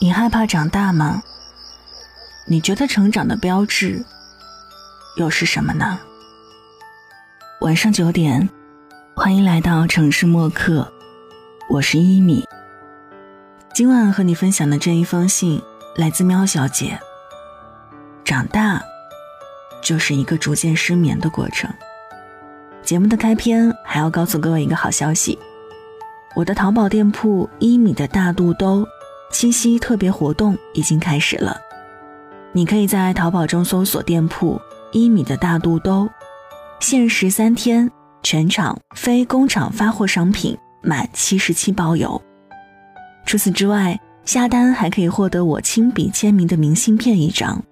你害怕长大吗？你觉得成长的标志又是什么呢？晚上九点，欢迎来到城市默客，我是一米。今晚和你分享的这一封信来自喵小姐。长大就是一个逐渐失眠的过程。节目的开篇还要告诉各位一个好消息，我的淘宝店铺一米的大肚兜。七夕特别活动已经开始了，你可以在淘宝中搜索店铺“一米的大肚兜”，限时三天，全场非工厂发货商品满七十七包邮。除此之外，下单还可以获得我亲笔签名的明信片一张，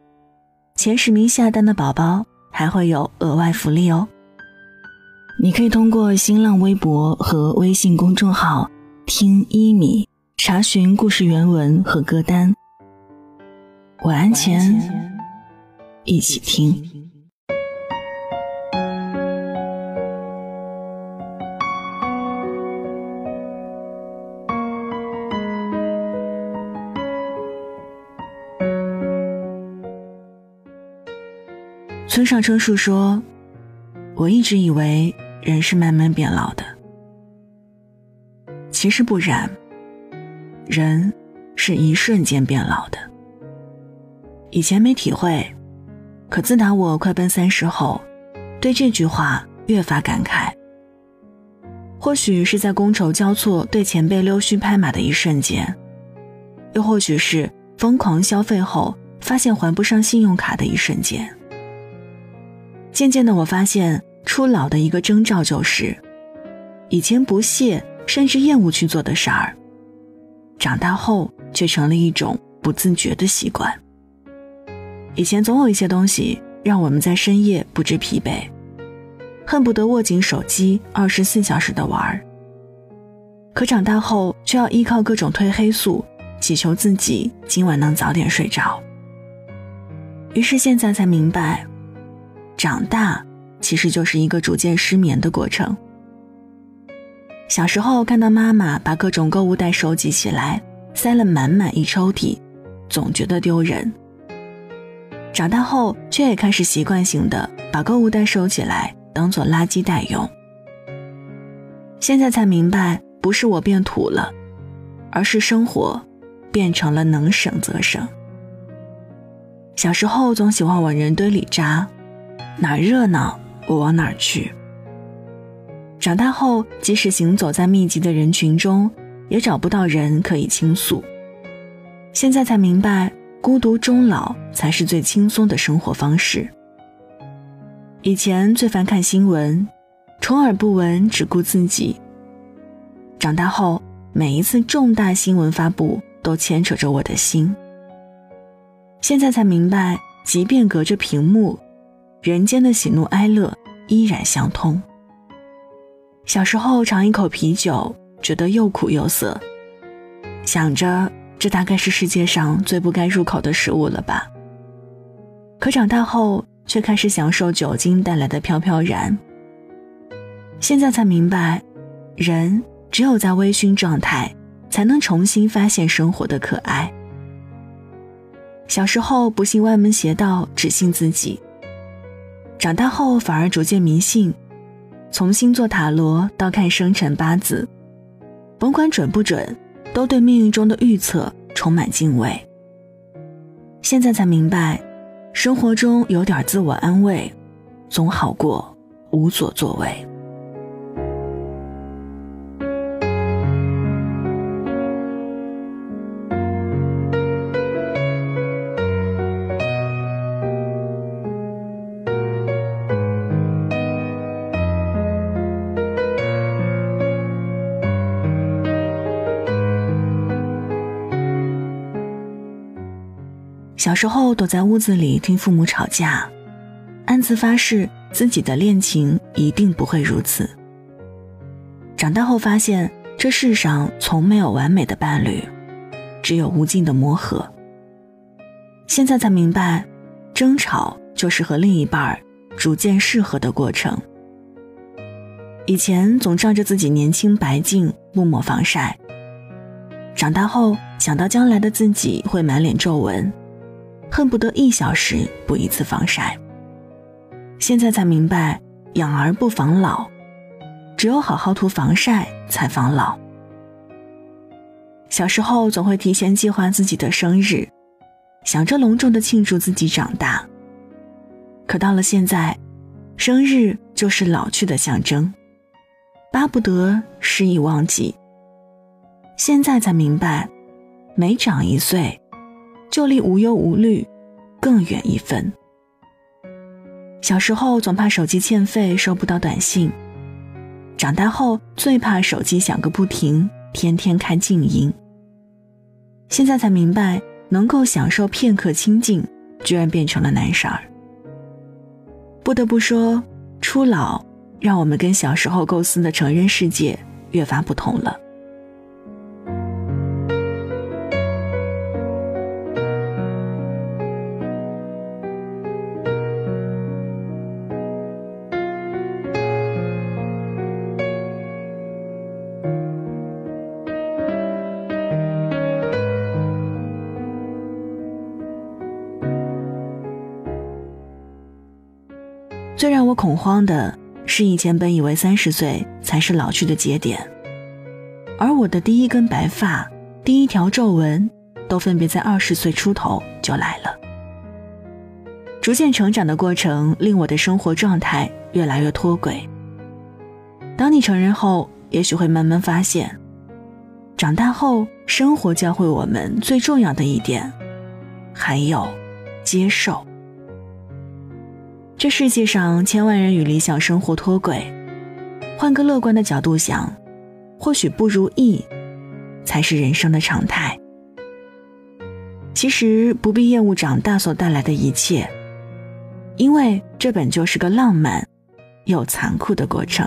前十名下单的宝宝还会有额外福利哦。你可以通过新浪微博和微信公众号听一米。查询故事原文和歌单。晚安前，一起听。村上春树说：“我一直以为人是慢慢变老的，其实不然。”人是一瞬间变老的。以前没体会，可自打我快奔三十后，对这句话越发感慨。或许是在觥筹交错对前辈溜须拍马的一瞬间，又或许是疯狂消费后发现还不上信用卡的一瞬间。渐渐的，我发现初老的一个征兆就是，以前不屑甚至厌恶去做的事儿。长大后却成了一种不自觉的习惯。以前总有一些东西让我们在深夜不知疲惫，恨不得握紧手机二十四小时的玩儿。可长大后却要依靠各种褪黑素，祈求自己今晚能早点睡着。于是现在才明白，长大其实就是一个逐渐失眠的过程。小时候看到妈妈把各种购物袋收集起来，塞了满满一抽屉，总觉得丢人。长大后却也开始习惯性的把购物袋收起来当做垃圾袋用。现在才明白，不是我变土了，而是生活变成了能省则省。小时候总喜欢往人堆里扎，哪热闹我往哪儿去。长大后，即使行走在密集的人群中，也找不到人可以倾诉。现在才明白，孤独终老才是最轻松的生活方式。以前最烦看新闻，充耳不闻，只顾自己。长大后，每一次重大新闻发布都牵扯着我的心。现在才明白，即便隔着屏幕，人间的喜怒哀乐依然相通。小时候尝一口啤酒，觉得又苦又涩，想着这大概是世界上最不该入口的食物了吧。可长大后却开始享受酒精带来的飘飘然。现在才明白，人只有在微醺状态，才能重新发现生活的可爱。小时候不信歪门邪道，只信自己，长大后反而逐渐迷信。从星座塔罗到看生辰八字，甭管准不准，都对命运中的预测充满敬畏。现在才明白，生活中有点自我安慰，总好过无所作为。小时候躲在屋子里听父母吵架，暗自发誓自己的恋情一定不会如此。长大后发现这世上从没有完美的伴侣，只有无尽的磨合。现在才明白，争吵就是和另一半逐渐适合的过程。以前总仗着自己年轻白净不抹防晒，长大后想到将来的自己会满脸皱纹，恨不得一小时补一次防晒。现在才明白，养儿不防老，只有好好涂防晒才防老。小时候总会提前计划自己的生日，想着隆重的庆祝自己长大。可到了现在，生日就是老去的象征，巴不得失忆忘记。现在才明白，每长一岁，就离无忧无虑更远一分。小时候总怕手机欠费收不到短信，长大后最怕手机响个不停，天天开静音。现在才明白，能够享受片刻清静，居然变成了难事儿。不得不说，初老让我们跟小时候构思的成人世界越发不同了。让我恐慌的是，以前本以为三十岁才是老去的节点，而我的第一根白发、第一条皱纹，都分别在二十岁出头就来了。逐渐成长的过程，令我的生活状态越来越脱轨。当你成人后，也许会慢慢发现，长大后生活教会我们最重要的一点，还有接受。这世界上千万人与理想生活脱轨，换个乐观的角度想，或许不如意，才是人生的常态。其实不必厌恶长大所带来的一切，因为这本就是个浪漫又残酷的过程。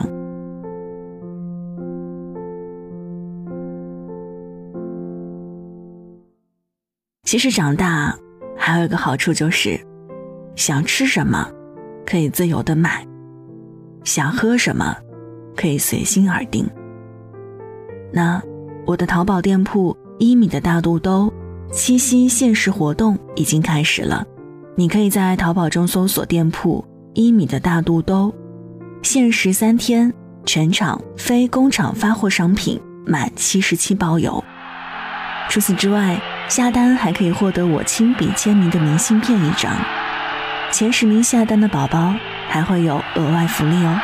其实长大还有一个好处就是，想吃什么。可以自由的买，想喝什么，可以随心而定。那我的淘宝店铺一米的大肚兜七夕限时活动已经开始了，你可以在淘宝中搜索店铺一米的大肚兜，限时三天，全场非工厂发货商品满七十七包邮。除此之外，下单还可以获得我亲笔签名的明信片一张。前十名下单的宝宝还会有额外福利哦！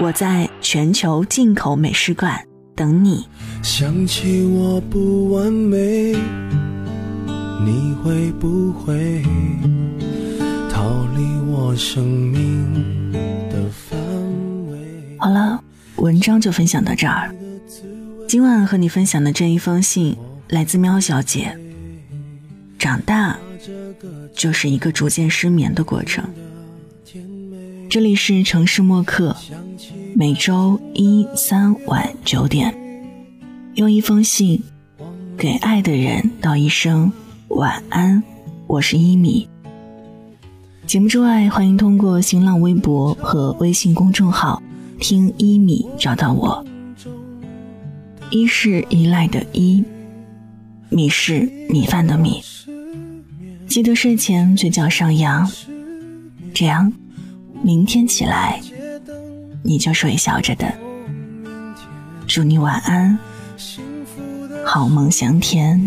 我在全球进口美食馆等你。想起我不完美，你会不会逃离我生命的范围？好了，文章就分享到这儿。今晚和你分享的这一封信来自喵小姐。长大。就是一个逐渐失眠的过程。这里是城市默客，每周一、三晚九点，用一封信给爱的人道一声晚安。我是一米。节目之外，欢迎通过新浪微博和微信公众号“听一米”找到我。一是依赖的依，米是米饭的米。记得睡前嘴角上扬，这样明天起来你就微笑着的。祝你晚安，好梦香甜。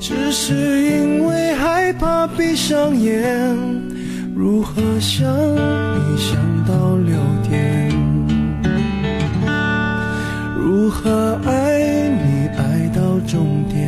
只是因为害怕闭上眼，如何想你想到六点？如何爱你爱到终点？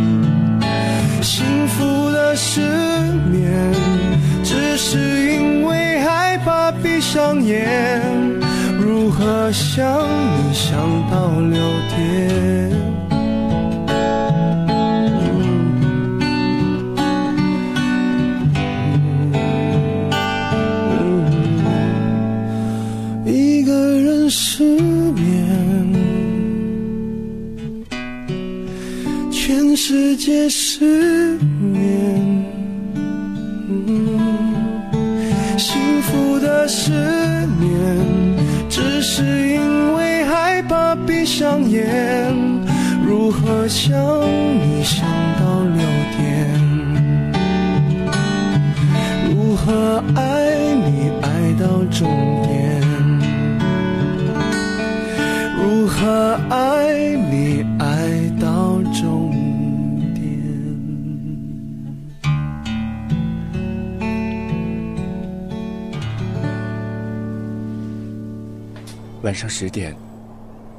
失眠，只是因为害怕闭上眼，如何想你想到六点。眼，如何想你想到六点？如何爱你爱到终点？如何爱你爱到终点？晚上十点，